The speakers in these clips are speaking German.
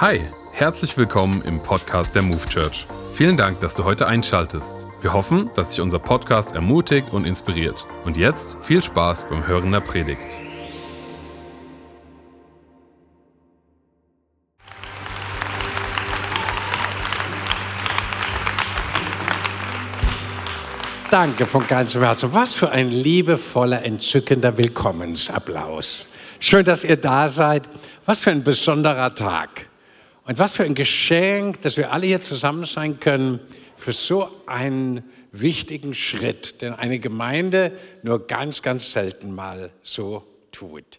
Hi, herzlich willkommen im Podcast der Move Church. Vielen Dank, dass du heute einschaltest. Wir hoffen, dass dich unser Podcast ermutigt und inspiriert. Und jetzt viel Spaß beim Hören der Predigt. Danke von ganzem Herzen. Was für ein liebevoller, entzückender Willkommensapplaus. Schön, dass ihr da seid. Was für ein besonderer Tag. Und was für ein Geschenk, dass wir alle hier zusammen sein können für so einen wichtigen Schritt, den eine Gemeinde nur ganz, ganz selten mal so tut.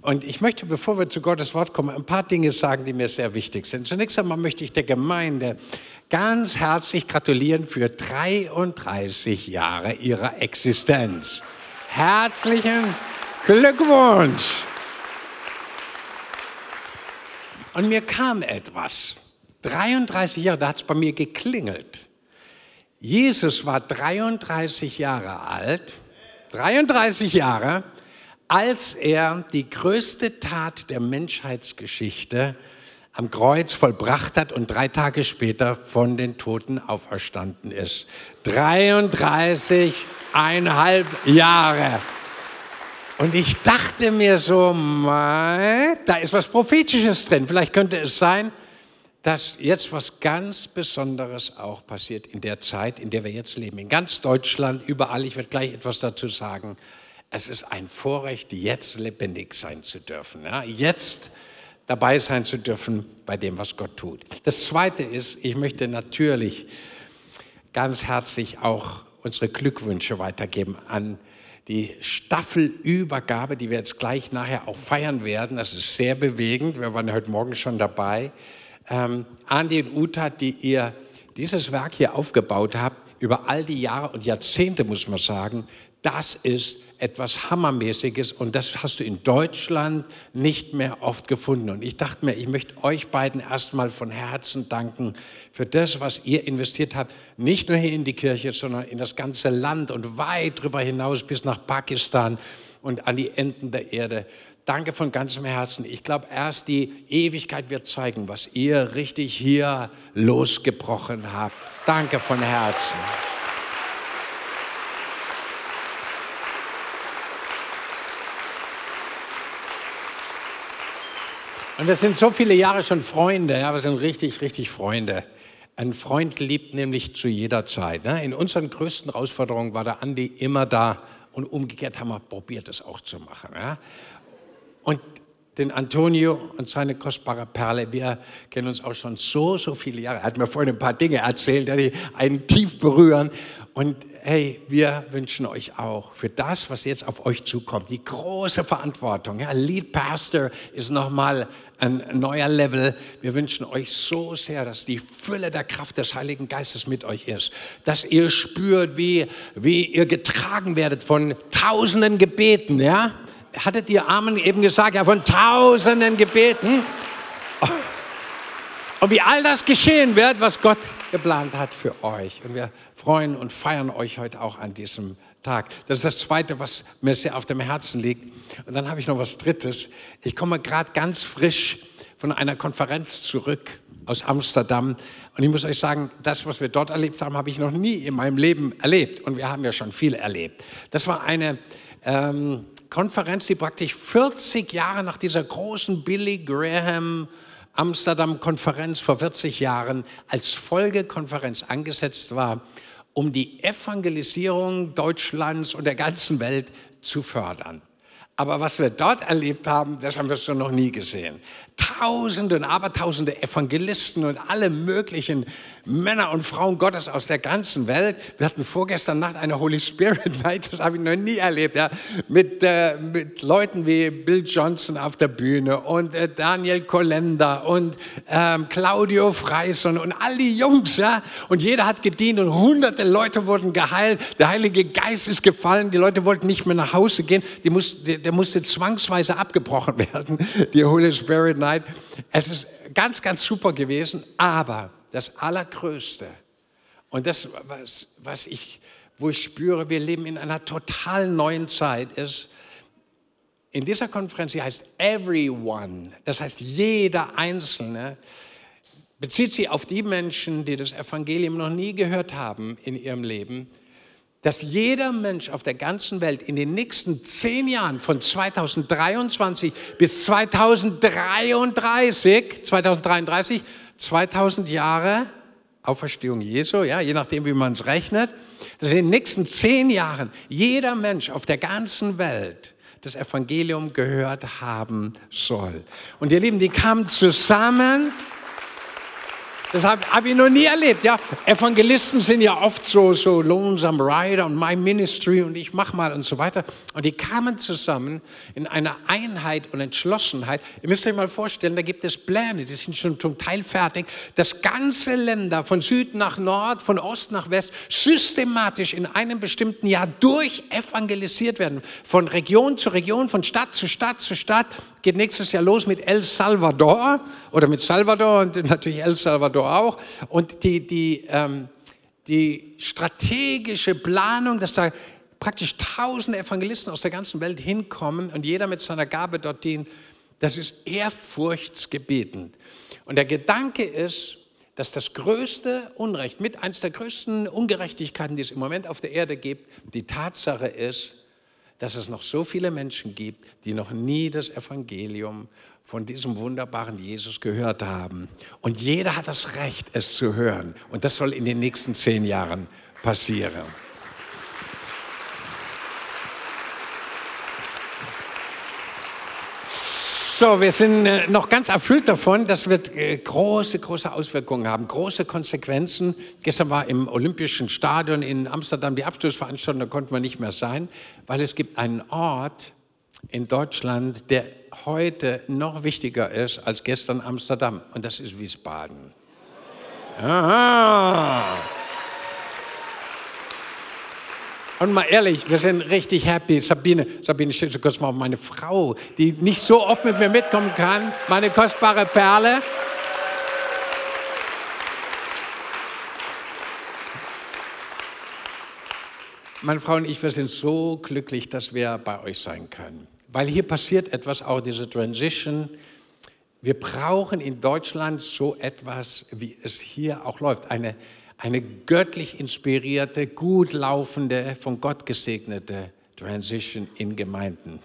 Und ich möchte, bevor wir zu Gottes Wort kommen, ein paar Dinge sagen, die mir sehr wichtig sind. Zunächst einmal möchte ich der Gemeinde ganz herzlich gratulieren für 33 Jahre ihrer Existenz. Herzlichen Glückwunsch! Und mir kam etwas. 33 Jahre, da hat es bei mir geklingelt. Jesus war 33 Jahre alt, 33 Jahre, als er die größte Tat der Menschheitsgeschichte am Kreuz vollbracht hat und drei Tage später von den Toten auferstanden ist. 33,5 Jahre. Und ich dachte mir so, mei, da ist was Prophetisches drin. Vielleicht könnte es sein, dass jetzt was ganz Besonderes auch passiert in der Zeit, in der wir jetzt leben. In ganz Deutschland, überall, ich werde gleich etwas dazu sagen. Es ist ein Vorrecht, jetzt lebendig sein zu dürfen. Ja? Jetzt dabei sein zu dürfen bei dem, was Gott tut. Das Zweite ist, ich möchte natürlich ganz herzlich auch unsere Glückwünsche weitergeben an die Staffelübergabe, die wir jetzt gleich nachher auch feiern werden. Das ist sehr bewegend. Wir waren heute Morgen schon dabei. Ähm, Andi und Uta, die ihr dieses Werk hier aufgebaut habt, über all die Jahre und Jahrzehnte, muss man sagen, das ist etwas Hammermäßiges und das hast du in Deutschland nicht mehr oft gefunden. Und ich dachte mir, ich möchte euch beiden erstmal von Herzen danken für das, was ihr investiert habt. Nicht nur hier in die Kirche, sondern in das ganze Land und weit darüber hinaus bis nach Pakistan und an die Enden der Erde. Danke von ganzem Herzen. Ich glaube, erst die Ewigkeit wird zeigen, was ihr richtig hier losgebrochen habt. Danke von Herzen. Und wir sind so viele Jahre schon Freunde, ja, wir sind richtig, richtig Freunde. Ein Freund liebt nämlich zu jeder Zeit. Ne? In unseren größten Herausforderungen war der Andi immer da und umgekehrt haben wir probiert, das auch zu machen. Ja? Und den Antonio und seine kostbare Perle, wir kennen uns auch schon so, so viele Jahre. Er hat mir vorhin ein paar Dinge erzählt, die einen tief berühren. Und hey, wir wünschen euch auch für das, was jetzt auf euch zukommt, die große Verantwortung. Ja, Lead Pastor ist nochmal ein neuer Level. Wir wünschen euch so sehr, dass die Fülle der Kraft des Heiligen Geistes mit euch ist, dass ihr spürt, wie, wie ihr getragen werdet von tausenden Gebeten. Ja, hattet ihr Amen eben gesagt, ja, von tausenden Gebeten. Und wie all das geschehen wird, was Gott geplant hat für euch. Und wir freuen und feiern euch heute auch an diesem Tag. Das ist das Zweite, was mir sehr auf dem Herzen liegt. Und dann habe ich noch was Drittes. Ich komme gerade ganz frisch von einer Konferenz zurück aus Amsterdam. Und ich muss euch sagen, das, was wir dort erlebt haben, habe ich noch nie in meinem Leben erlebt. Und wir haben ja schon viel erlebt. Das war eine ähm, Konferenz, die praktisch 40 Jahre nach dieser großen Billy Graham Amsterdam-Konferenz vor 40 Jahren als Folgekonferenz angesetzt war, um die Evangelisierung Deutschlands und der ganzen Welt zu fördern. Aber was wir dort erlebt haben, das haben wir schon noch nie gesehen. Tausende und Abertausende Evangelisten und alle möglichen Männer und Frauen Gottes aus der ganzen Welt. Wir hatten vorgestern Nacht eine Holy Spirit Night, das habe ich noch nie erlebt, ja, mit, äh, mit Leuten wie Bill Johnson auf der Bühne und äh, Daniel Kolender und ähm, Claudio Freison und all die Jungs, ja, und jeder hat gedient und hunderte Leute wurden geheilt. Der Heilige Geist ist gefallen, die Leute wollten nicht mehr nach Hause gehen, die mussten, der, musste zwangsweise abgebrochen werden, die Holy Spirit Night. Es ist ganz, ganz super gewesen, aber das Allergrößte und das, was, was ich, wo ich spüre, wir leben in einer total neuen Zeit, ist, in dieser Konferenz, die heißt Everyone, das heißt jeder Einzelne, bezieht sie auf die Menschen, die das Evangelium noch nie gehört haben in ihrem Leben, dass jeder Mensch auf der ganzen Welt in den nächsten zehn Jahren von 2023 bis 2033, 2033, 2000 Jahre Auferstehung Jesu, ja, je nachdem, wie man es rechnet, dass in den nächsten zehn Jahren jeder Mensch auf der ganzen Welt das Evangelium gehört haben soll. Und ihr Lieben, die kamen zusammen das habe hab ich noch nie erlebt. Ja, Evangelisten sind ja oft so, so Lonesome Rider und My Ministry und ich mach mal und so weiter. Und die kamen zusammen in einer Einheit und Entschlossenheit. Ihr müsst euch mal vorstellen, da gibt es Pläne, die sind schon zum Teil fertig, dass ganze Länder von Süd nach Nord, von Ost nach West systematisch in einem bestimmten Jahr durchevangelisiert werden. Von Region zu Region, von Stadt zu Stadt zu Stadt. Geht nächstes Jahr los mit El Salvador oder mit Salvador und natürlich El Salvador Auch. Und die, die, ähm, die strategische Planung, dass da praktisch tausende Evangelisten aus der ganzen Welt hinkommen und jeder mit seiner Gabe dort dient, das ist ehrfurchtsgebetend. Und der Gedanke ist, dass das größte Unrecht, mit eines der größten Ungerechtigkeiten, die es im Moment auf der Erde gibt, die Tatsache ist, dass es noch so viele Menschen gibt, die noch nie das Evangelium von diesem wunderbaren Jesus gehört haben. Und jeder hat das Recht, es zu hören. Und das soll in den nächsten zehn Jahren passieren. So, wir sind äh, noch ganz erfüllt davon. Das wird äh, große, große Auswirkungen haben, große Konsequenzen. Gestern war im Olympischen Stadion in Amsterdam die Abschlussveranstaltung, da konnten wir nicht mehr sein, weil es gibt einen Ort in Deutschland, der heute noch wichtiger ist als gestern Amsterdam. Und das ist Wiesbaden. Aha. Und mal ehrlich, wir sind richtig happy. Sabine, Sabine, stell kurz mal auf meine Frau, die nicht so oft mit mir mitkommen kann, meine kostbare Perle. Meine Frau und ich, wir sind so glücklich, dass wir bei euch sein können weil hier passiert etwas, auch diese Transition. Wir brauchen in Deutschland so etwas, wie es hier auch läuft. Eine, eine göttlich inspirierte, gut laufende, von Gott gesegnete Transition in Gemeinden.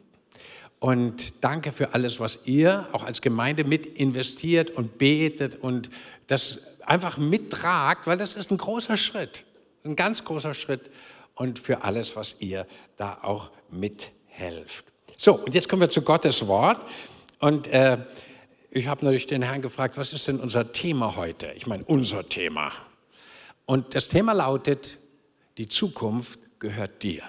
Und danke für alles, was ihr auch als Gemeinde mit investiert und betet und das einfach mittragt, weil das ist ein großer Schritt, ein ganz großer Schritt und für alles, was ihr da auch mithelft. So, und jetzt kommen wir zu Gottes Wort. Und äh, ich habe natürlich den Herrn gefragt, was ist denn unser Thema heute? Ich meine, unser Thema. Und das Thema lautet, die Zukunft gehört dir.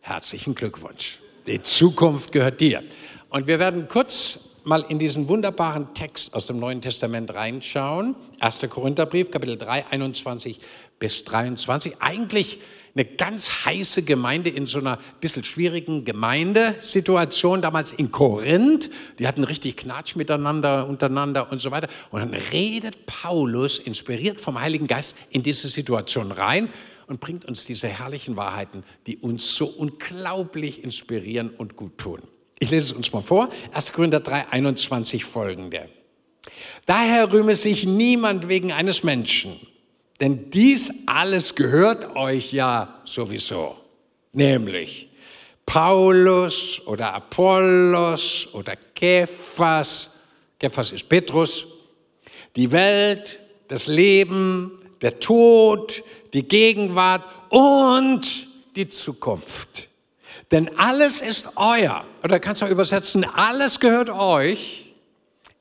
Herzlichen Glückwunsch. Die Zukunft gehört dir. Und wir werden kurz mal in diesen wunderbaren Text aus dem Neuen Testament reinschauen. 1. Korintherbrief, Kapitel 3, 21 bis 23. Eigentlich eine ganz heiße Gemeinde in so einer bisschen schwierigen Gemeindesituation, damals in Korinth. Die hatten richtig Knatsch miteinander, untereinander und so weiter. Und dann redet Paulus, inspiriert vom Heiligen Geist, in diese Situation rein und bringt uns diese herrlichen Wahrheiten, die uns so unglaublich inspirieren und gut tun. Ich lese es uns mal vor. 1. Korinther 3, 21 folgende. Daher rühme sich niemand wegen eines Menschen, denn dies alles gehört euch ja sowieso. Nämlich Paulus oder Apollos oder Kephas, Kephas ist Petrus, die Welt, das Leben, der Tod, die Gegenwart und die Zukunft. Denn alles ist euer. Oder kannst du übersetzen, alles gehört euch.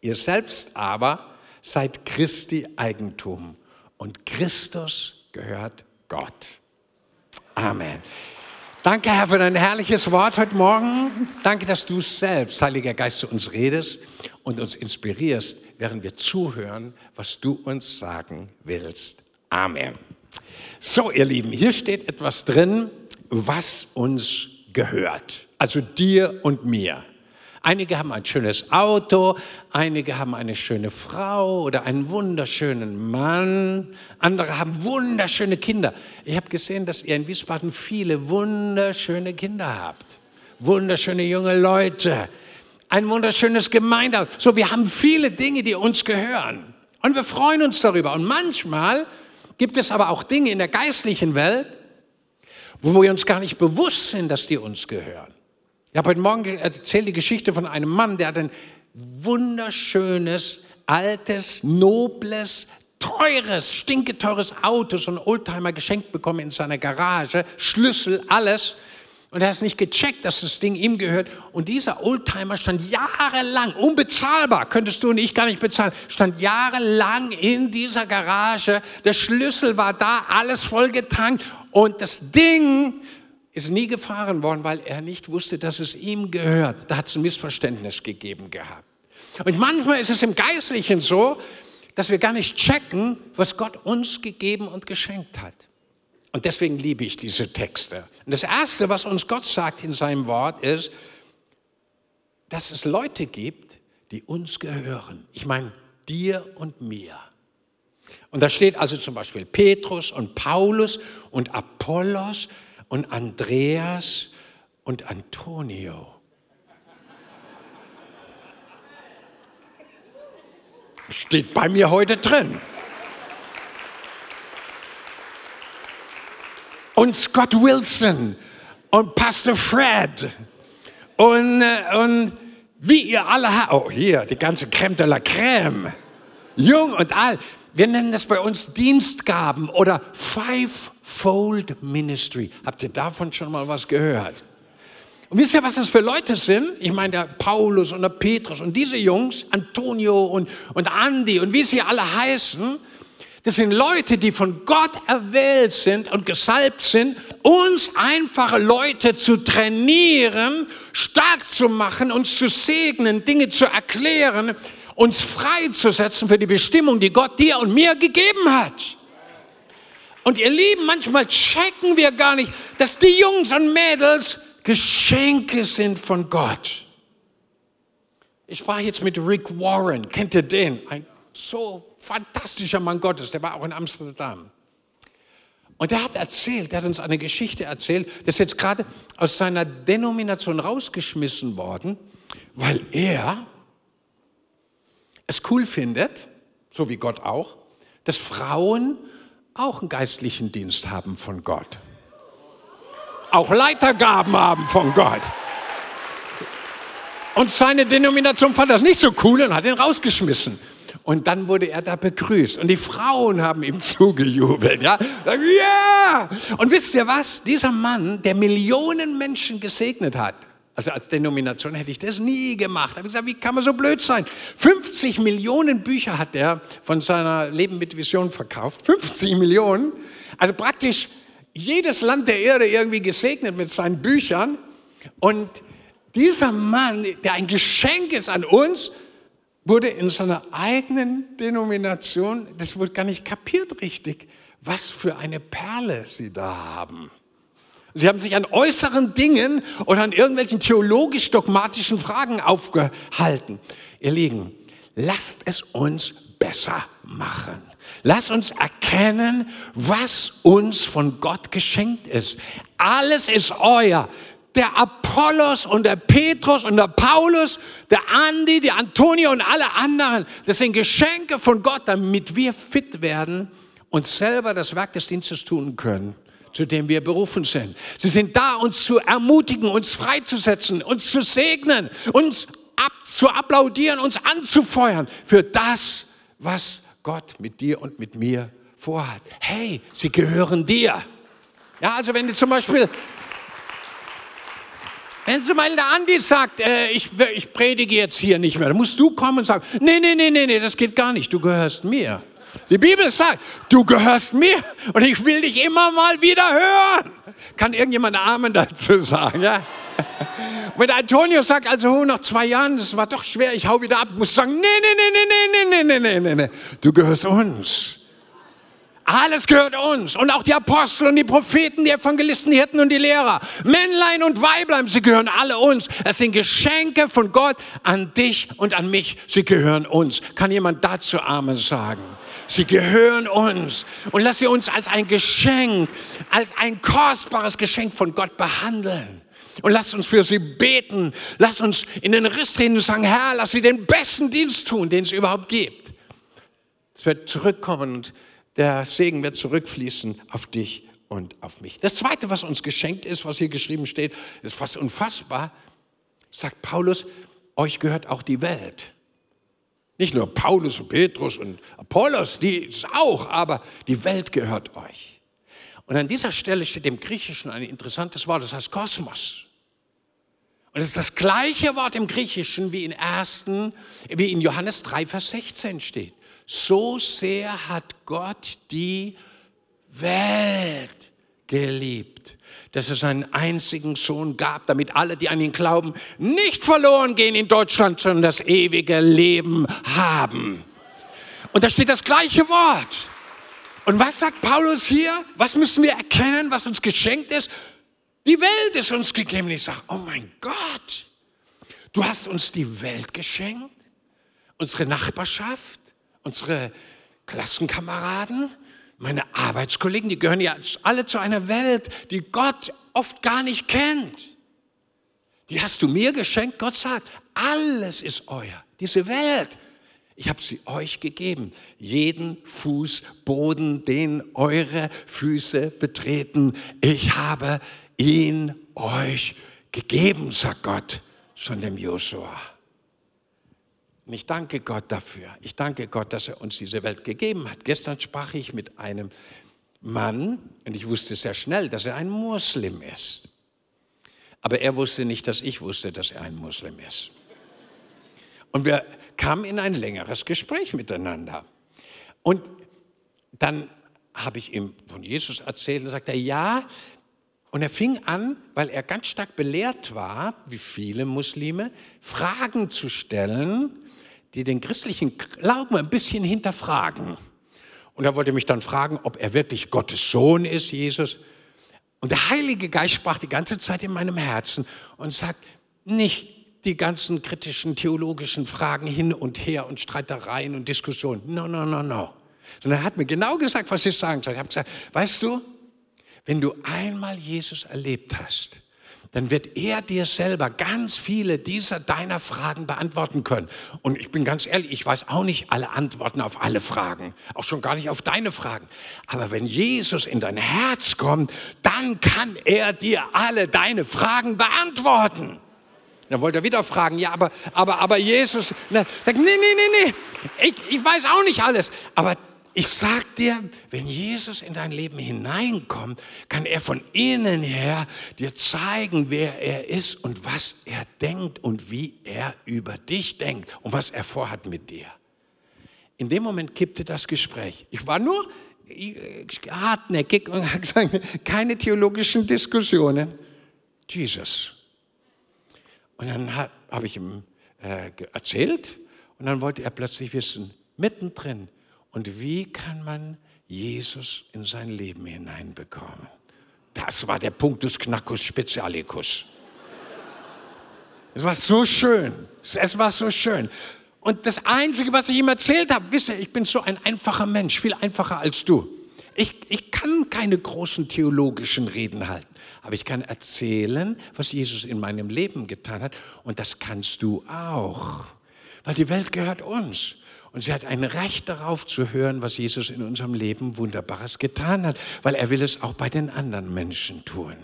Ihr selbst aber seid Christi Eigentum. Und Christus gehört Gott. Amen. Danke, Herr, für dein herrliches Wort heute Morgen. Danke, dass du selbst, Heiliger Geist, zu uns redest und uns inspirierst, während wir zuhören, was du uns sagen willst. Amen. So, ihr Lieben, hier steht etwas drin, was uns gehört. Also dir und mir. Einige haben ein schönes Auto, einige haben eine schöne Frau oder einen wunderschönen Mann, andere haben wunderschöne Kinder. Ich habe gesehen, dass ihr in Wiesbaden viele wunderschöne Kinder habt. wunderschöne junge Leute, ein wunderschönes Gemeindehaus. So, wir haben viele Dinge, die uns gehören. Und wir freuen uns darüber. Und manchmal gibt es aber auch Dinge in der geistlichen Welt, wo wir uns gar nicht bewusst sind, dass die uns gehören. Ich habe heute Morgen erzählt die Geschichte von einem Mann, der hat ein wunderschönes, altes, nobles, teures, stinketeures Auto, so ein Oldtimer geschenkt bekommen in seiner Garage, Schlüssel, alles. Und er hat es nicht gecheckt, dass das Ding ihm gehört. Und dieser Oldtimer stand jahrelang, unbezahlbar, könntest du und ich gar nicht bezahlen, stand jahrelang in dieser Garage. Der Schlüssel war da, alles vollgetankt. Und das Ding ist nie gefahren worden, weil er nicht wusste, dass es ihm gehört. Da hat es ein Missverständnis gegeben gehabt. Und manchmal ist es im Geistlichen so, dass wir gar nicht checken, was Gott uns gegeben und geschenkt hat. Und deswegen liebe ich diese Texte. Und das Erste, was uns Gott sagt in seinem Wort, ist, dass es Leute gibt, die uns gehören. Ich meine, dir und mir. Und da steht also zum Beispiel Petrus und Paulus und Apollos und Andreas und Antonio. Steht bei mir heute drin. Und Scott Wilson und Pastor Fred und, äh, und wie ihr alle habt. Oh, hier, die ganze Creme de la Creme. Jung und alt. Wir nennen das bei uns Dienstgaben oder Fivefold Ministry. Habt ihr davon schon mal was gehört? Und wisst ihr, was das für Leute sind? Ich meine, der Paulus und der Petrus und diese Jungs, Antonio und, und Andi und wie sie alle heißen, das sind Leute, die von Gott erwählt sind und gesalbt sind, uns einfache Leute zu trainieren, stark zu machen, uns zu segnen, Dinge zu erklären, uns freizusetzen für die Bestimmung, die Gott dir und mir gegeben hat. Und ihr Lieben, manchmal checken wir gar nicht, dass die Jungs und Mädels Geschenke sind von Gott. Ich sprach jetzt mit Rick Warren, kennt ihr den? Ein so fantastischer Mann Gottes, der war auch in Amsterdam. Und der hat erzählt, der hat uns eine Geschichte erzählt, der ist jetzt gerade aus seiner Denomination rausgeschmissen worden, weil er es cool findet, so wie Gott auch, dass Frauen auch einen geistlichen Dienst haben von Gott auch Leitergaben haben von Gott. Und seine Denomination fand das nicht so cool und hat ihn rausgeschmissen. Und dann wurde er da begrüßt und die Frauen haben ihm zugejubelt. Ja, yeah! Und wisst ihr was? Dieser Mann, der Millionen Menschen gesegnet hat, also als Denomination hätte ich das nie gemacht. Da habe ich gesagt, wie kann man so blöd sein? 50 Millionen Bücher hat er von seiner Leben mit Vision verkauft. 50 Millionen. Also praktisch jedes Land der Erde irgendwie gesegnet mit seinen Büchern. Und dieser Mann, der ein Geschenk ist an uns, wurde in seiner eigenen Denomination, das wurde gar nicht kapiert richtig, was für eine Perle sie da haben. Sie haben sich an äußeren Dingen oder an irgendwelchen theologisch-dogmatischen Fragen aufgehalten. Ihr Lieben, lasst es uns besser machen. Lass uns erkennen, was uns von Gott geschenkt ist. Alles ist euer. Der Apollos und der Petrus und der Paulus, der Andi, der Antonio und alle anderen, das sind Geschenke von Gott, damit wir fit werden und selber das Werk des Dienstes tun können zu dem wir berufen sind. Sie sind da, uns zu ermutigen, uns freizusetzen, uns zu segnen, uns ab, zu applaudieren, uns anzufeuern für das, was Gott mit dir und mit mir vorhat. Hey, sie gehören dir. Ja, also wenn du zum Beispiel, wenn zum Beispiel der Andi sagt, äh, ich, ich predige jetzt hier nicht mehr, dann musst du kommen und sagen, nee, nee, nee, nee, nee, das geht gar nicht, du gehörst mir. Die Bibel sagt, du gehörst mir und ich will dich immer mal wieder hören. Kann irgendjemand Amen dazu sagen? Ja? Wenn Antonio sagt, also oh, nach zwei Jahren, das war doch schwer, ich hau wieder ab, muss sagen, nee, nee, nee, nee, nee, nee, nee, nee, nee, du gehörst uns. Alles gehört uns. Und auch die Apostel und die Propheten, die Evangelisten, die Hirten und die Lehrer. Männlein und Weiblein, sie gehören alle uns. Es sind Geschenke von Gott an dich und an mich. Sie gehören uns. Kann jemand dazu Amen sagen? Sie gehören uns. Und lass sie uns als ein Geschenk, als ein kostbares Geschenk von Gott behandeln. Und lasst uns für sie beten. Lasst uns in den Riss treten und sagen, Herr, lass sie den besten Dienst tun, den es überhaupt gibt. Es wird zurückkommen und der Segen wird zurückfließen auf dich und auf mich. Das Zweite, was uns geschenkt ist, was hier geschrieben steht, ist fast unfassbar, sagt Paulus, euch gehört auch die Welt. Nicht nur Paulus und Petrus und Apollos, die ist auch, aber die Welt gehört euch. Und an dieser Stelle steht im Griechischen ein interessantes Wort, das heißt Kosmos. Und es ist das gleiche Wort im Griechischen wie in, ersten, wie in Johannes 3, Vers 16 steht. So sehr hat Gott die Welt geliebt, dass es seinen einzigen Sohn gab, damit alle, die an ihn glauben, nicht verloren gehen in Deutschland, sondern das ewige Leben haben. Und da steht das gleiche Wort. Und was sagt Paulus hier? Was müssen wir erkennen, was uns geschenkt ist? Die Welt ist uns gegeben. Ich sage, oh mein Gott, du hast uns die Welt geschenkt, unsere Nachbarschaft, unsere Klassenkameraden, meine Arbeitskollegen, die gehören ja alle zu einer Welt, die Gott oft gar nicht kennt. Die hast du mir geschenkt. Gott sagt, alles ist euer. Diese Welt, ich habe sie euch gegeben. Jeden Fußboden, den eure Füße betreten. Ich habe ihn euch gegeben, sagt Gott schon dem Josua. Und ich danke Gott dafür. Ich danke Gott, dass er uns diese Welt gegeben hat. Gestern sprach ich mit einem Mann und ich wusste sehr schnell, dass er ein Muslim ist. Aber er wusste nicht, dass ich wusste, dass er ein Muslim ist. Und wir kamen in ein längeres Gespräch miteinander. Und dann habe ich ihm von Jesus erzählt und sagte, ja, und er fing an, weil er ganz stark belehrt war, wie viele Muslime, Fragen zu stellen, die den christlichen Glauben ein bisschen hinterfragen. Und er wollte mich dann fragen, ob er wirklich Gottes Sohn ist, Jesus. Und der Heilige Geist sprach die ganze Zeit in meinem Herzen und sagt, nicht die ganzen kritischen theologischen Fragen hin und her und Streitereien und Diskussionen. No, no, no, no. Sondern er hat mir genau gesagt, was ich sagen soll. Ich habe gesagt, weißt du, wenn du einmal Jesus erlebt hast, dann wird er dir selber ganz viele dieser deiner Fragen beantworten können. Und ich bin ganz ehrlich, ich weiß auch nicht alle Antworten auf alle Fragen, auch schon gar nicht auf deine Fragen. Aber wenn Jesus in dein Herz kommt, dann kann er dir alle deine Fragen beantworten. Dann wollte er wieder fragen, ja, aber, aber, aber Jesus, na, nee, nee, nee, nee, ich, ich weiß auch nicht alles. Aber ich sag dir, wenn Jesus in dein Leben hineinkommt, kann er von innen her dir zeigen, wer er ist und was er denkt und wie er über dich denkt und was er vorhat mit dir. In dem Moment kippte das Gespräch. Ich war nur hartnäckig und habe gesagt, keine theologischen Diskussionen. Jesus. Und dann habe ich ihm äh, erzählt und dann wollte er plötzlich wissen, mittendrin, und wie kann man Jesus in sein Leben hineinbekommen? Das war der Punktus Knackus Spezialicus. Es war so schön. Es war so schön. Und das Einzige, was ich ihm erzählt habe, wisst ihr, ich bin so ein einfacher Mensch, viel einfacher als du. Ich, ich kann keine großen theologischen Reden halten, aber ich kann erzählen, was Jesus in meinem Leben getan hat. Und das kannst du auch, weil die Welt gehört uns. Und sie hat ein Recht darauf zu hören, was Jesus in unserem Leben Wunderbares getan hat, weil er will es auch bei den anderen Menschen tun.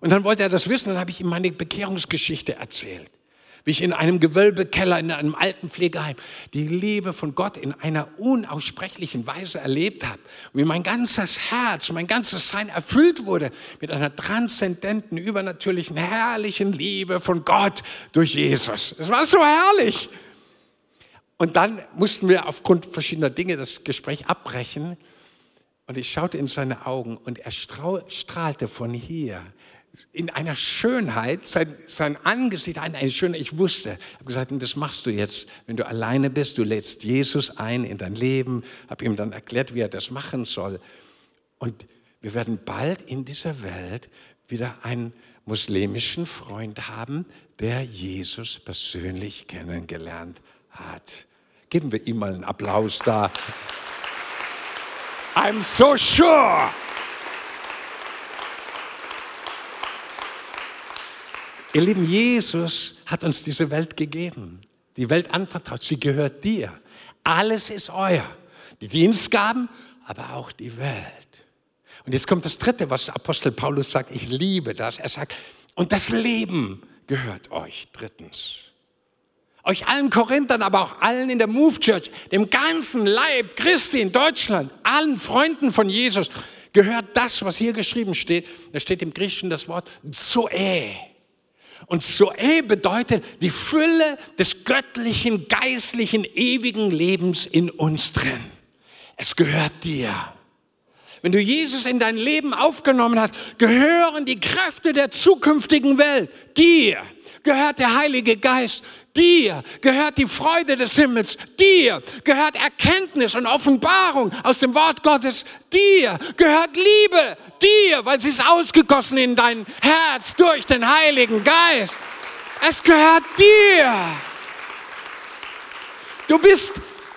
Und dann wollte er das wissen, dann habe ich ihm meine Bekehrungsgeschichte erzählt wie ich in einem Gewölbekeller in einem alten Pflegeheim die Liebe von Gott in einer unaussprechlichen Weise erlebt habe, wie mein ganzes Herz, mein ganzes Sein erfüllt wurde mit einer transzendenten, übernatürlichen, herrlichen Liebe von Gott durch Jesus. Es war so herrlich. Und dann mussten wir aufgrund verschiedener Dinge das Gespräch abbrechen. Und ich schaute in seine Augen und er strahlte von hier in einer Schönheit, sein, sein Angesicht, eine Schönheit, ich wusste, habe gesagt, das machst du jetzt, wenn du alleine bist, du lädst Jesus ein in dein Leben, habe ihm dann erklärt, wie er das machen soll. Und wir werden bald in dieser Welt wieder einen muslimischen Freund haben, der Jesus persönlich kennengelernt hat. Geben wir ihm mal einen Applaus da. I'm so sure. Ihr Lieben, Jesus hat uns diese Welt gegeben. Die Welt anvertraut, sie gehört dir. Alles ist euer. Die Dienstgaben, aber auch die Welt. Und jetzt kommt das Dritte, was Apostel Paulus sagt. Ich liebe das. Er sagt, und das Leben gehört euch. Drittens. Euch allen Korinthern, aber auch allen in der Move Church, dem ganzen Leib Christi in Deutschland, allen Freunden von Jesus, gehört das, was hier geschrieben steht. Da steht im Griechischen das Wort Zoe. Und Zoe bedeutet die Fülle des göttlichen, geistlichen, ewigen Lebens in uns drin. Es gehört dir. Wenn du Jesus in dein Leben aufgenommen hast, gehören die Kräfte der zukünftigen Welt dir. Gehört der Heilige Geist dir. Gehört die Freude des Himmels dir. Gehört Erkenntnis und Offenbarung aus dem Wort Gottes dir. Gehört Liebe dir, weil sie ist ausgegossen in dein Herz durch den Heiligen Geist. Es gehört dir. Du bist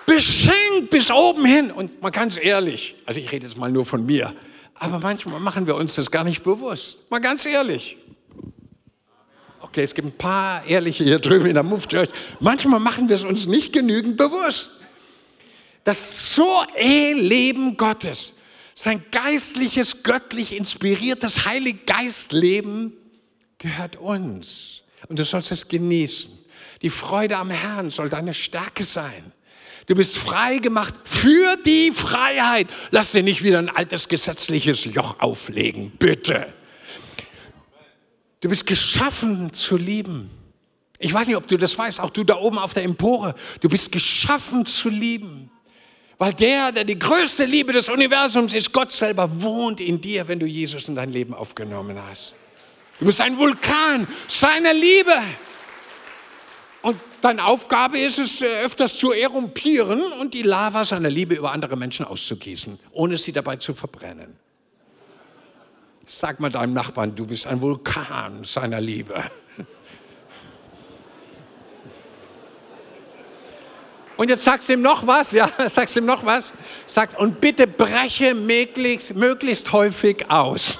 beschenkt bis oben hin. Und mal ganz ehrlich, also ich rede jetzt mal nur von mir, aber manchmal machen wir uns das gar nicht bewusst. Mal ganz ehrlich. Okay, es gibt ein paar Ehrliche hier drüben in der Move Church. Manchmal machen wir es uns nicht genügend bewusst. Das Zoe-Leben Gottes, sein geistliches, göttlich inspiriertes Heilig Geist-Leben gehört uns. Und du sollst es genießen. Die Freude am Herrn soll deine Stärke sein. Du bist frei gemacht für die Freiheit. Lass dir nicht wieder ein altes gesetzliches Joch auflegen, bitte. Du bist geschaffen zu lieben. Ich weiß nicht, ob du das weißt, auch du da oben auf der Empore. Du bist geschaffen zu lieben. Weil der, der die größte Liebe des Universums ist, Gott selber, wohnt in dir, wenn du Jesus in dein Leben aufgenommen hast. Du bist ein Vulkan seiner Liebe. Und deine Aufgabe ist es, äh, öfters zu erumpieren und die Lava seiner Liebe über andere Menschen auszugießen, ohne sie dabei zu verbrennen. Sag mal deinem Nachbarn, du bist ein Vulkan seiner Liebe. Und jetzt sagst du ihm noch was, ja, sagst ihm noch was, sagt, und bitte breche möglichst, möglichst häufig aus.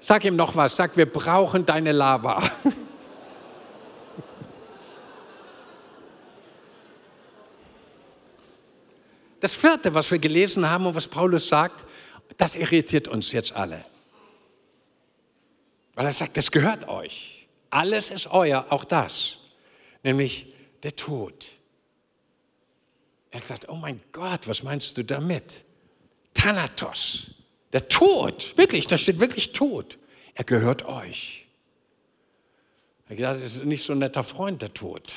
Sag ihm noch was, sag, wir brauchen deine Lava. Das vierte, was wir gelesen haben und was Paulus sagt, das irritiert uns jetzt alle. Weil er sagt, das gehört euch. Alles ist euer, auch das. Nämlich der Tod. Er gesagt, oh mein Gott, was meinst du damit? Thanatos. Der Tod, wirklich, da steht wirklich Tod. Er gehört euch. Er hat gedacht, das ist nicht so ein netter Freund, der Tod.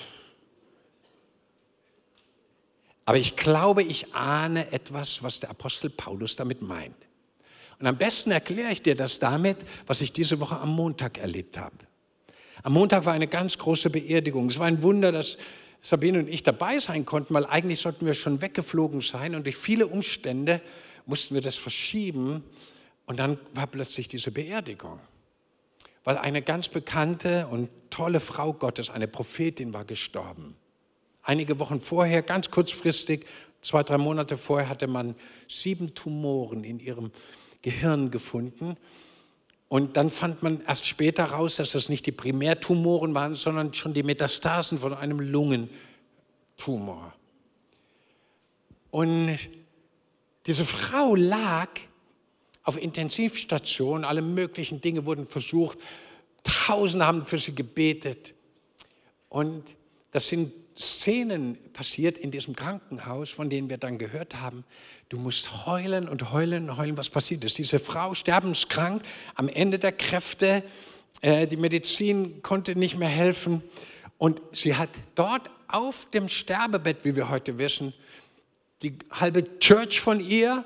Aber ich glaube, ich ahne etwas, was der Apostel Paulus damit meint. Und am besten erkläre ich dir das damit, was ich diese Woche am Montag erlebt habe. Am Montag war eine ganz große Beerdigung. Es war ein Wunder, dass Sabine und ich dabei sein konnten, weil eigentlich sollten wir schon weggeflogen sein und durch viele Umstände mussten wir das verschieben und dann war plötzlich diese Beerdigung. Weil eine ganz bekannte und tolle Frau Gottes, eine Prophetin, war gestorben. Einige Wochen vorher, ganz kurzfristig, zwei, drei Monate vorher, hatte man sieben Tumoren in ihrem Gehirn gefunden. Und dann fand man erst später raus, dass das nicht die Primärtumoren waren, sondern schon die Metastasen von einem Lungentumor. Und diese Frau lag auf Intensivstation, alle möglichen Dinge wurden versucht, Tausende haben für sie gebetet. Und das sind Szenen passiert in diesem Krankenhaus, von denen wir dann gehört haben. Du musst heulen und heulen und heulen, was passiert ist. Diese Frau sterbenskrank, am Ende der Kräfte, äh, die Medizin konnte nicht mehr helfen. Und sie hat dort auf dem Sterbebett, wie wir heute wissen, die halbe Church von ihr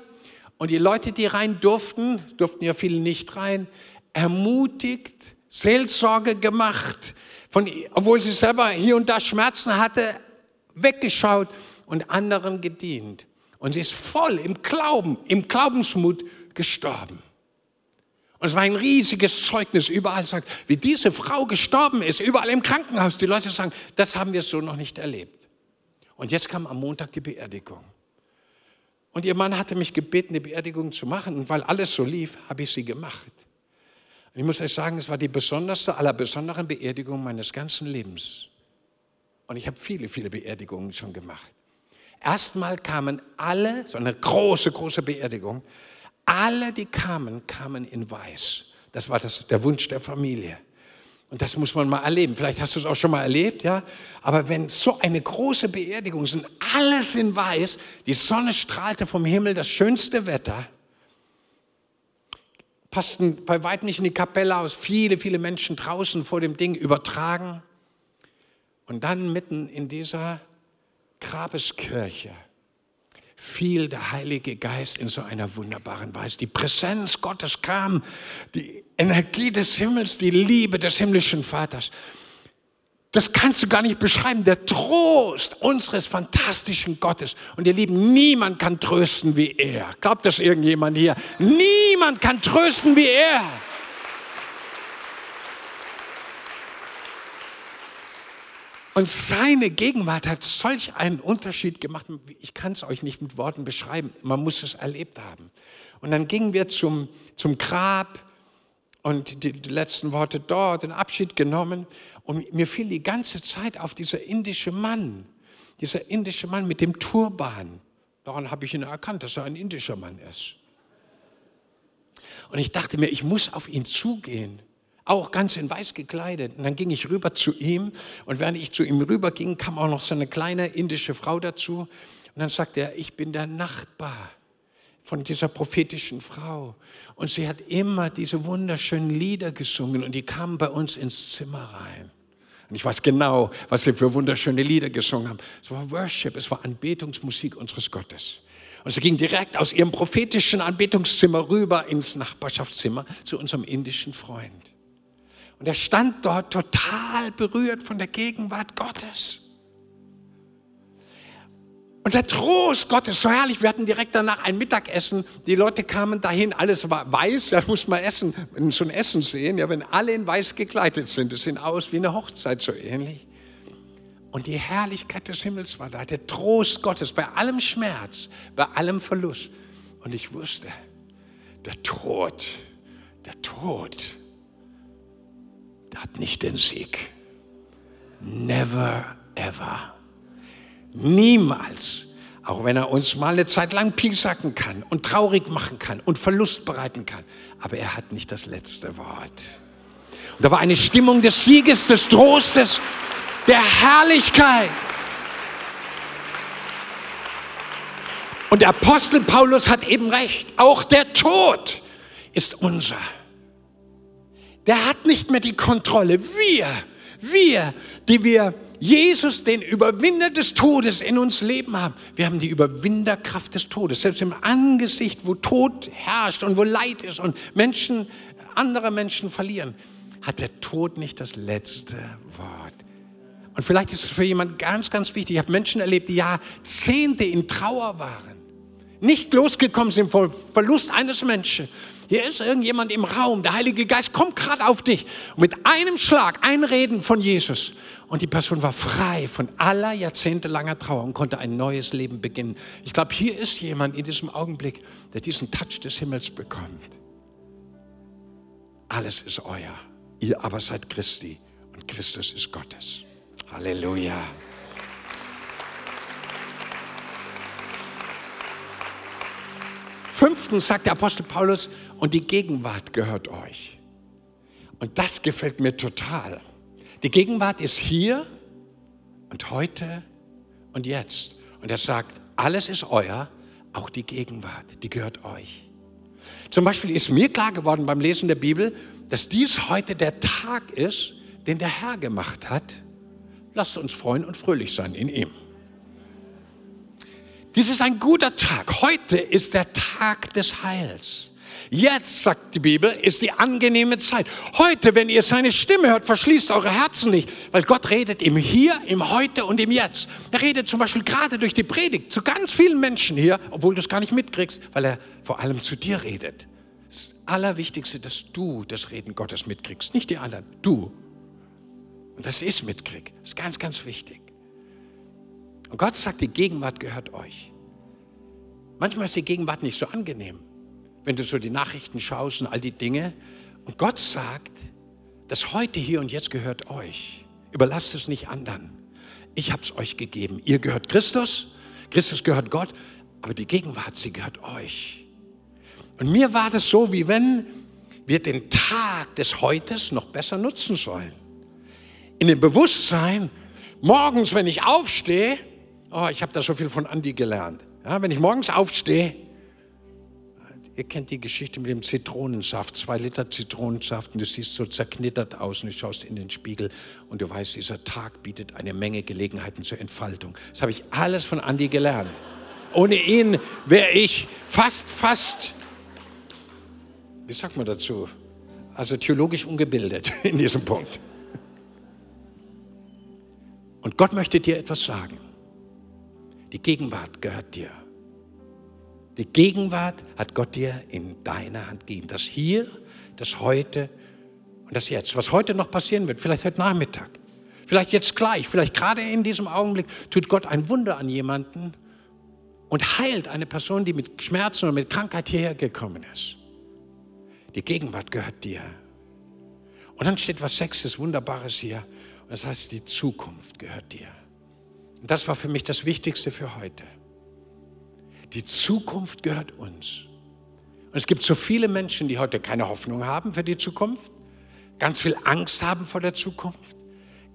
und die Leute, die rein durften, durften ja viele nicht rein, ermutigt, Seelsorge gemacht, von, obwohl sie selber hier und da Schmerzen hatte, weggeschaut und anderen gedient. Und sie ist voll im Glauben, im Glaubensmut gestorben. Und es war ein riesiges Zeugnis überall, sagt, wie diese Frau gestorben ist, überall im Krankenhaus. Die Leute sagen, das haben wir so noch nicht erlebt. Und jetzt kam am Montag die Beerdigung. Und ihr Mann hatte mich gebeten, die Beerdigung zu machen. Und weil alles so lief, habe ich sie gemacht. Ich muss euch sagen, es war die besonderste aller besonderen Beerdigungen meines ganzen Lebens. Und ich habe viele, viele Beerdigungen schon gemacht. Erstmal kamen alle, so eine große, große Beerdigung, alle, die kamen, kamen in Weiß. Das war das, der Wunsch der Familie. Und das muss man mal erleben. Vielleicht hast du es auch schon mal erlebt, ja. Aber wenn so eine große Beerdigung sind, alles in Weiß, die Sonne strahlte vom Himmel, das schönste Wetter, passten bei weitem nicht in die Kapelle aus, viele, viele Menschen draußen vor dem Ding übertragen. Und dann mitten in dieser Grabeskirche fiel der Heilige Geist in so einer wunderbaren Weise. Die Präsenz Gottes kam, die Energie des Himmels, die Liebe des himmlischen Vaters. Das kannst du gar nicht beschreiben. Der Trost unseres fantastischen Gottes. Und ihr Lieben, niemand kann trösten wie er. Glaubt das irgendjemand hier? Niemand kann trösten wie er. Und seine Gegenwart hat solch einen Unterschied gemacht. Ich kann es euch nicht mit Worten beschreiben. Man muss es erlebt haben. Und dann gingen wir zum, zum Grab und die, die letzten Worte dort, den Abschied genommen. Und mir fiel die ganze Zeit auf dieser indische Mann, dieser indische Mann mit dem Turban. Daran habe ich ihn erkannt, dass er ein indischer Mann ist. Und ich dachte mir, ich muss auf ihn zugehen auch ganz in weiß gekleidet. Und dann ging ich rüber zu ihm und während ich zu ihm rüber ging, kam auch noch so eine kleine indische Frau dazu. Und dann sagte er, ich bin der Nachbar von dieser prophetischen Frau. Und sie hat immer diese wunderschönen Lieder gesungen und die kamen bei uns ins Zimmer rein. Und ich weiß genau, was sie für wunderschöne Lieder gesungen haben. Es war Worship, es war Anbetungsmusik unseres Gottes. Und sie ging direkt aus ihrem prophetischen Anbetungszimmer rüber ins Nachbarschaftszimmer zu unserem indischen Freund. Und er stand dort total berührt von der Gegenwart Gottes. Und der Trost Gottes, so herrlich, wir hatten direkt danach ein Mittagessen, die Leute kamen dahin, alles war weiß, da muss man essen, so ein Essen sehen, ja, wenn alle in weiß gekleidet sind, das sieht aus wie eine Hochzeit so ähnlich. Und die Herrlichkeit des Himmels war da, der Trost Gottes bei allem Schmerz, bei allem Verlust. Und ich wusste, der Tod, der Tod hat nicht den Sieg. Never ever. Niemals. Auch wenn er uns mal eine Zeit lang piesacken kann und traurig machen kann und Verlust bereiten kann. Aber er hat nicht das letzte Wort. Und da war eine Stimmung des Sieges, des Trostes, der Herrlichkeit. Und der Apostel Paulus hat eben recht. Auch der Tod ist unser der hat nicht mehr die Kontrolle. Wir, wir, die wir Jesus, den Überwinder des Todes in uns leben haben. Wir haben die Überwinderkraft des Todes. Selbst im Angesicht, wo Tod herrscht und wo Leid ist und Menschen, andere Menschen verlieren, hat der Tod nicht das letzte Wort. Und vielleicht ist es für jemand ganz, ganz wichtig. Ich habe Menschen erlebt, die Jahrzehnte in Trauer waren, nicht losgekommen sind vor Verlust eines Menschen hier ist irgendjemand im Raum, der Heilige Geist kommt gerade auf dich. Und mit einem Schlag, ein Reden von Jesus. Und die Person war frei von aller jahrzehntelanger Trauer und konnte ein neues Leben beginnen. Ich glaube, hier ist jemand in diesem Augenblick, der diesen Touch des Himmels bekommt. Alles ist euer. Ihr aber seid Christi und Christus ist Gottes. Halleluja. Fünftens sagt der Apostel Paulus, und die Gegenwart gehört euch. Und das gefällt mir total. Die Gegenwart ist hier und heute und jetzt. Und er sagt, alles ist euer, auch die Gegenwart, die gehört euch. Zum Beispiel ist mir klar geworden beim Lesen der Bibel, dass dies heute der Tag ist, den der Herr gemacht hat. Lasst uns freuen und fröhlich sein in ihm. Dies ist ein guter Tag. Heute ist der Tag des Heils. Jetzt, sagt die Bibel, ist die angenehme Zeit. Heute, wenn ihr seine Stimme hört, verschließt eure Herzen nicht, weil Gott redet im Hier, im Heute und im Jetzt. Er redet zum Beispiel gerade durch die Predigt zu ganz vielen Menschen hier, obwohl du es gar nicht mitkriegst, weil er vor allem zu dir redet. Das Allerwichtigste, dass du das Reden Gottes mitkriegst, nicht die anderen, du. Und das ist mitkrieg. Das ist ganz, ganz wichtig. Und Gott sagt, die Gegenwart gehört euch. Manchmal ist die Gegenwart nicht so angenehm, wenn du so die Nachrichten schaust und all die Dinge. Und Gott sagt, das heute, hier und jetzt gehört euch. Überlasst es nicht anderen. Ich habe es euch gegeben. Ihr gehört Christus, Christus gehört Gott, aber die Gegenwart, sie gehört euch. Und mir war das so, wie wenn wir den Tag des Heutes noch besser nutzen sollen. In dem Bewusstsein, morgens, wenn ich aufstehe, oh, ich habe da so viel von Andi gelernt. Ja, wenn ich morgens aufstehe, ihr kennt die Geschichte mit dem Zitronensaft, zwei Liter Zitronensaft und du siehst so zerknittert aus und du schaust in den Spiegel und du weißt, dieser Tag bietet eine Menge Gelegenheiten zur Entfaltung. Das habe ich alles von Andi gelernt. Ohne ihn wäre ich fast, fast, wie sagt man dazu, also theologisch ungebildet in diesem Punkt. Und Gott möchte dir etwas sagen. Die Gegenwart gehört dir. Die Gegenwart hat Gott dir in deine Hand gegeben. Das Hier, das Heute und das Jetzt. Was heute noch passieren wird, vielleicht heute Nachmittag, vielleicht jetzt gleich, vielleicht gerade in diesem Augenblick, tut Gott ein Wunder an jemanden und heilt eine Person, die mit Schmerzen und mit Krankheit hierher gekommen ist. Die Gegenwart gehört dir. Und dann steht was Sechstes, Wunderbares hier. Und das heißt, die Zukunft gehört dir. Und das war für mich das Wichtigste für heute. Die Zukunft gehört uns. Und es gibt so viele Menschen, die heute keine Hoffnung haben für die Zukunft, ganz viel Angst haben vor der Zukunft,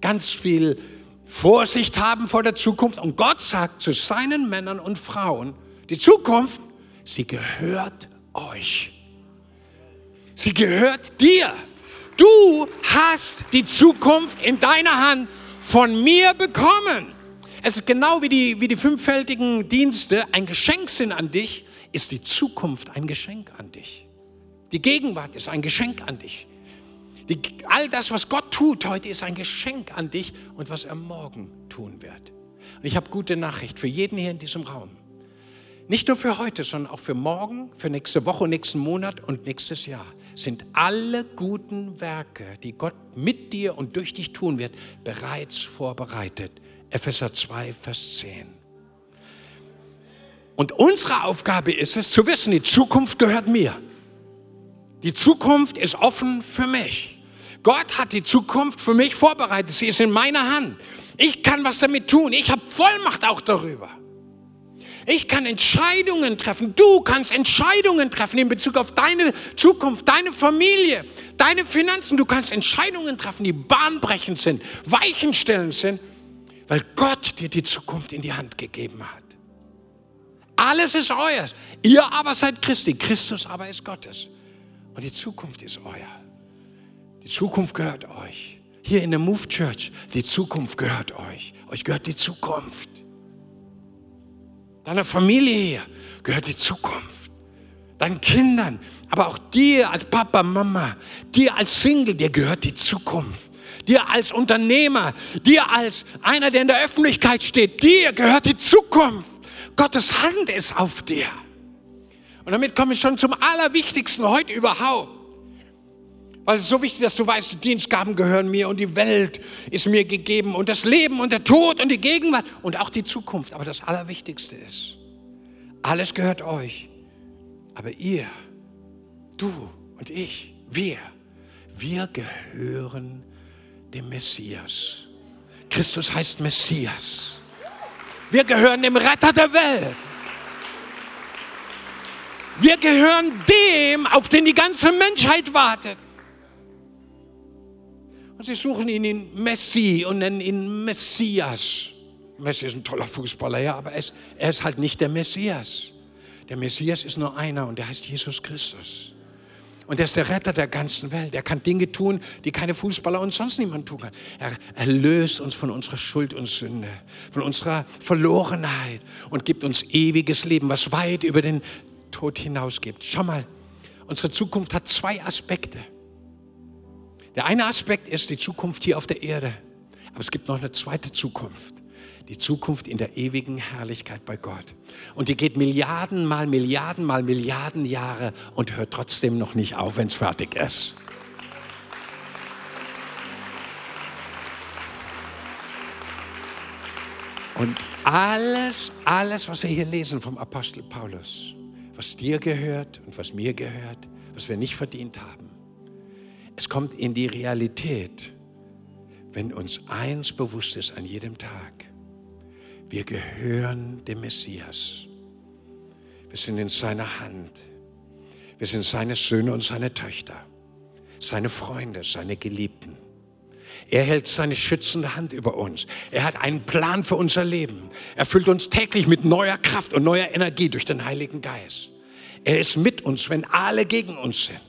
ganz viel Vorsicht haben vor der Zukunft. Und Gott sagt zu seinen Männern und Frauen, die Zukunft, sie gehört euch. Sie gehört dir. Du hast die Zukunft in deiner Hand von mir bekommen. Es ist genau wie die, wie die fünffältigen Dienste ein Geschenk sind an dich, ist die Zukunft ein Geschenk an dich. Die Gegenwart ist ein Geschenk an dich. Die, all das, was Gott tut heute, ist ein Geschenk an dich und was er morgen tun wird. Und ich habe gute Nachricht für jeden hier in diesem Raum. Nicht nur für heute, sondern auch für morgen, für nächste Woche, nächsten Monat und nächstes Jahr sind alle guten Werke, die Gott mit dir und durch dich tun wird, bereits vorbereitet. Epheser 2, Vers 10. Und unsere Aufgabe ist es zu wissen, die Zukunft gehört mir. Die Zukunft ist offen für mich. Gott hat die Zukunft für mich vorbereitet. Sie ist in meiner Hand. Ich kann was damit tun. Ich habe Vollmacht auch darüber. Ich kann Entscheidungen treffen. Du kannst Entscheidungen treffen in Bezug auf deine Zukunft, deine Familie, deine Finanzen. Du kannst Entscheidungen treffen, die bahnbrechend sind, weichenstellend sind, weil Gott dir die Zukunft in die Hand gegeben hat. Alles ist euers. Ihr aber seid Christi. Christus aber ist Gottes. Und die Zukunft ist euer. Die Zukunft gehört euch. Hier in der Move Church, die Zukunft gehört euch. Euch gehört die Zukunft. Deiner Familie hier gehört die Zukunft. Deinen Kindern, aber auch dir als Papa, Mama, dir als Single, dir gehört die Zukunft. Dir als Unternehmer, dir als einer, der in der Öffentlichkeit steht, dir gehört die Zukunft. Gottes Hand ist auf dir. Und damit komme ich schon zum Allerwichtigsten heute überhaupt. Weil es ist so wichtig, dass du weißt, die Dienstgaben gehören mir und die Welt ist mir gegeben und das Leben und der Tod und die Gegenwart und auch die Zukunft. Aber das Allerwichtigste ist, alles gehört euch. Aber ihr, du und ich, wir, wir gehören dem Messias. Christus heißt Messias. Wir gehören dem Retter der Welt. Wir gehören dem, auf den die ganze Menschheit wartet. Und sie suchen ihn in Messi und nennen ihn Messias. Messi ist ein toller Fußballer, ja, aber er ist, er ist halt nicht der Messias. Der Messias ist nur einer und der heißt Jesus Christus. Und er ist der Retter der ganzen Welt. Er kann Dinge tun, die keine Fußballer und sonst niemand tun kann. Er erlöst uns von unserer Schuld und Sünde, von unserer Verlorenheit und gibt uns ewiges Leben, was weit über den Tod hinausgibt. Schau mal, unsere Zukunft hat zwei Aspekte. Der eine Aspekt ist die Zukunft hier auf der Erde. Aber es gibt noch eine zweite Zukunft. Die Zukunft in der ewigen Herrlichkeit bei Gott. Und die geht Milliarden mal Milliarden mal Milliarden Jahre und hört trotzdem noch nicht auf, wenn es fertig ist. Und alles, alles, was wir hier lesen vom Apostel Paulus, was dir gehört und was mir gehört, was wir nicht verdient haben, es kommt in die Realität, wenn uns eins bewusst ist an jedem Tag. Wir gehören dem Messias. Wir sind in seiner Hand. Wir sind seine Söhne und seine Töchter, seine Freunde, seine Geliebten. Er hält seine schützende Hand über uns. Er hat einen Plan für unser Leben. Er füllt uns täglich mit neuer Kraft und neuer Energie durch den Heiligen Geist. Er ist mit uns, wenn alle gegen uns sind.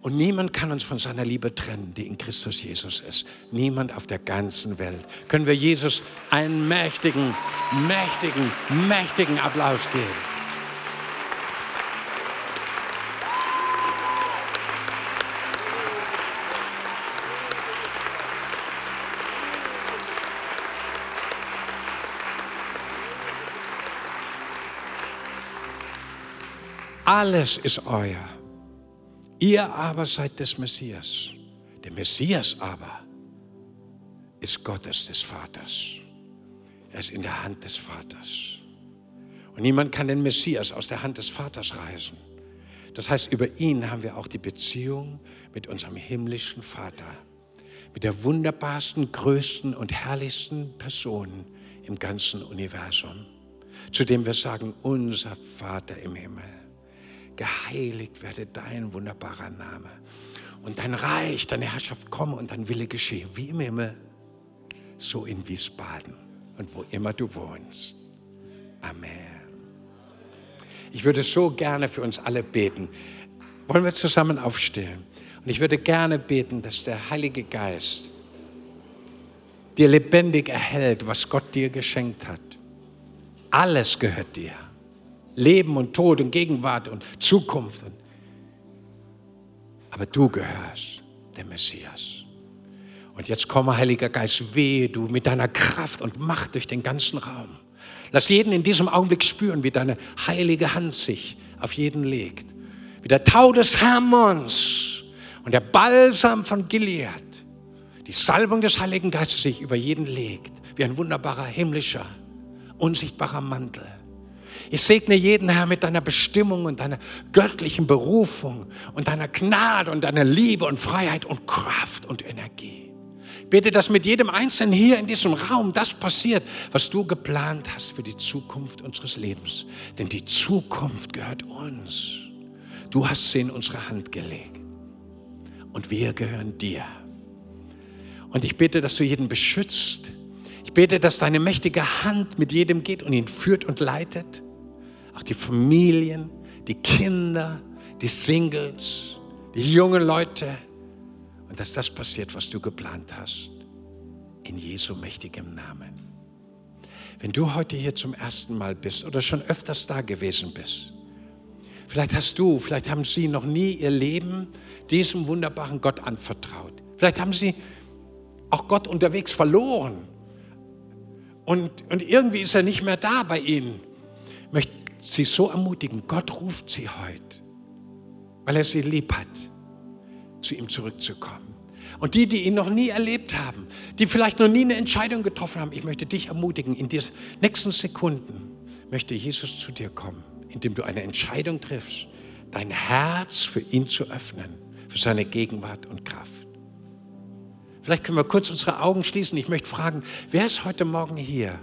Und niemand kann uns von seiner Liebe trennen, die in Christus Jesus ist. Niemand auf der ganzen Welt. Können wir Jesus einen mächtigen, mächtigen, mächtigen Applaus geben. Alles ist euer. Ihr aber seid des Messias. Der Messias aber ist Gottes des Vaters. Er ist in der Hand des Vaters. Und niemand kann den Messias aus der Hand des Vaters reißen. Das heißt, über ihn haben wir auch die Beziehung mit unserem himmlischen Vater, mit der wunderbarsten, größten und herrlichsten Person im ganzen Universum, zu dem wir sagen, unser Vater im Himmel geheiligt werde dein wunderbarer Name. Und dein Reich, deine Herrschaft komme und dein Wille geschehe, wie im Himmel, so in Wiesbaden und wo immer du wohnst. Amen. Ich würde so gerne für uns alle beten. Wollen wir zusammen aufstehen? Und ich würde gerne beten, dass der Heilige Geist dir lebendig erhält, was Gott dir geschenkt hat. Alles gehört dir. Leben und Tod und Gegenwart und Zukunft. Aber du gehörst dem Messias. Und jetzt komme, Heiliger Geist, wehe du mit deiner Kraft und Macht durch den ganzen Raum. Lass jeden in diesem Augenblick spüren, wie deine heilige Hand sich auf jeden legt. Wie der Tau des Hermons und der Balsam von Gilead, die Salbung des Heiligen Geistes sich über jeden legt, wie ein wunderbarer himmlischer, unsichtbarer Mantel. Ich segne jeden Herr mit deiner Bestimmung und deiner göttlichen Berufung und deiner Gnade und deiner Liebe und Freiheit und Kraft und Energie. Ich bete, dass mit jedem Einzelnen hier in diesem Raum das passiert, was du geplant hast für die Zukunft unseres Lebens. Denn die Zukunft gehört uns. Du hast sie in unsere Hand gelegt. Und wir gehören dir. Und ich bete, dass du jeden beschützt. Ich bete, dass deine mächtige Hand mit jedem geht und ihn führt und leitet auch die Familien, die Kinder, die Singles, die jungen Leute. Und dass das passiert, was du geplant hast. In Jesu mächtigem Namen. Wenn du heute hier zum ersten Mal bist oder schon öfters da gewesen bist, vielleicht hast du, vielleicht haben sie noch nie ihr Leben diesem wunderbaren Gott anvertraut. Vielleicht haben sie auch Gott unterwegs verloren. Und, und irgendwie ist er nicht mehr da bei ihnen. Ich möchte sie so ermutigen. Gott ruft sie heute, weil er sie lieb hat, zu ihm zurückzukommen. Und die, die ihn noch nie erlebt haben, die vielleicht noch nie eine Entscheidung getroffen haben, ich möchte dich ermutigen, in den nächsten Sekunden möchte Jesus zu dir kommen, indem du eine Entscheidung triffst, dein Herz für ihn zu öffnen, für seine Gegenwart und Kraft. Vielleicht können wir kurz unsere Augen schließen. Ich möchte fragen, wer ist heute Morgen hier,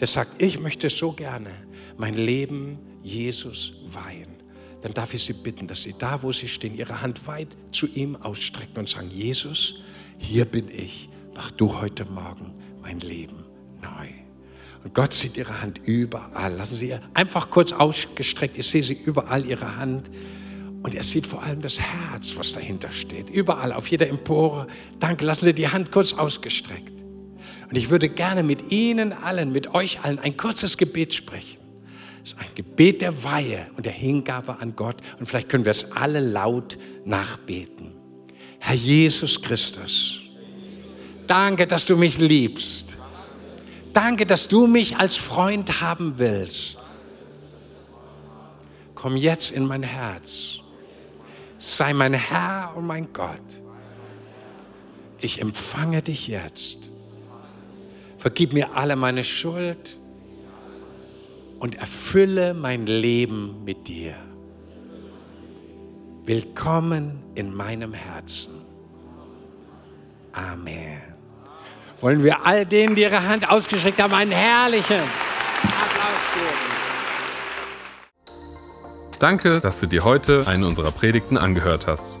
der sagt, ich möchte so gerne mein Leben Jesus weihen, dann darf ich Sie bitten, dass Sie da, wo Sie stehen, Ihre Hand weit zu ihm ausstrecken und sagen, Jesus, hier bin ich, mach du heute Morgen mein Leben neu. Und Gott sieht Ihre Hand überall. Lassen Sie einfach kurz ausgestreckt, ich sehe Sie überall, Ihre Hand. Und er sieht vor allem das Herz, was dahinter steht. Überall, auf jeder Empore. Danke, lassen Sie die Hand kurz ausgestreckt. Und ich würde gerne mit Ihnen allen, mit euch allen ein kurzes Gebet sprechen. Es ist ein Gebet der Weihe und der Hingabe an Gott. Und vielleicht können wir es alle laut nachbeten. Herr Jesus Christus, danke, dass du mich liebst. Danke, dass du mich als Freund haben willst. Komm jetzt in mein Herz. Sei mein Herr und mein Gott. Ich empfange dich jetzt. Vergib mir alle meine Schuld und erfülle mein Leben mit dir. Willkommen in meinem Herzen. Amen. Wollen wir all denen, die ihre Hand ausgestreckt haben, einen herrlichen Applaus geben. Danke, dass du dir heute eine unserer Predigten angehört hast.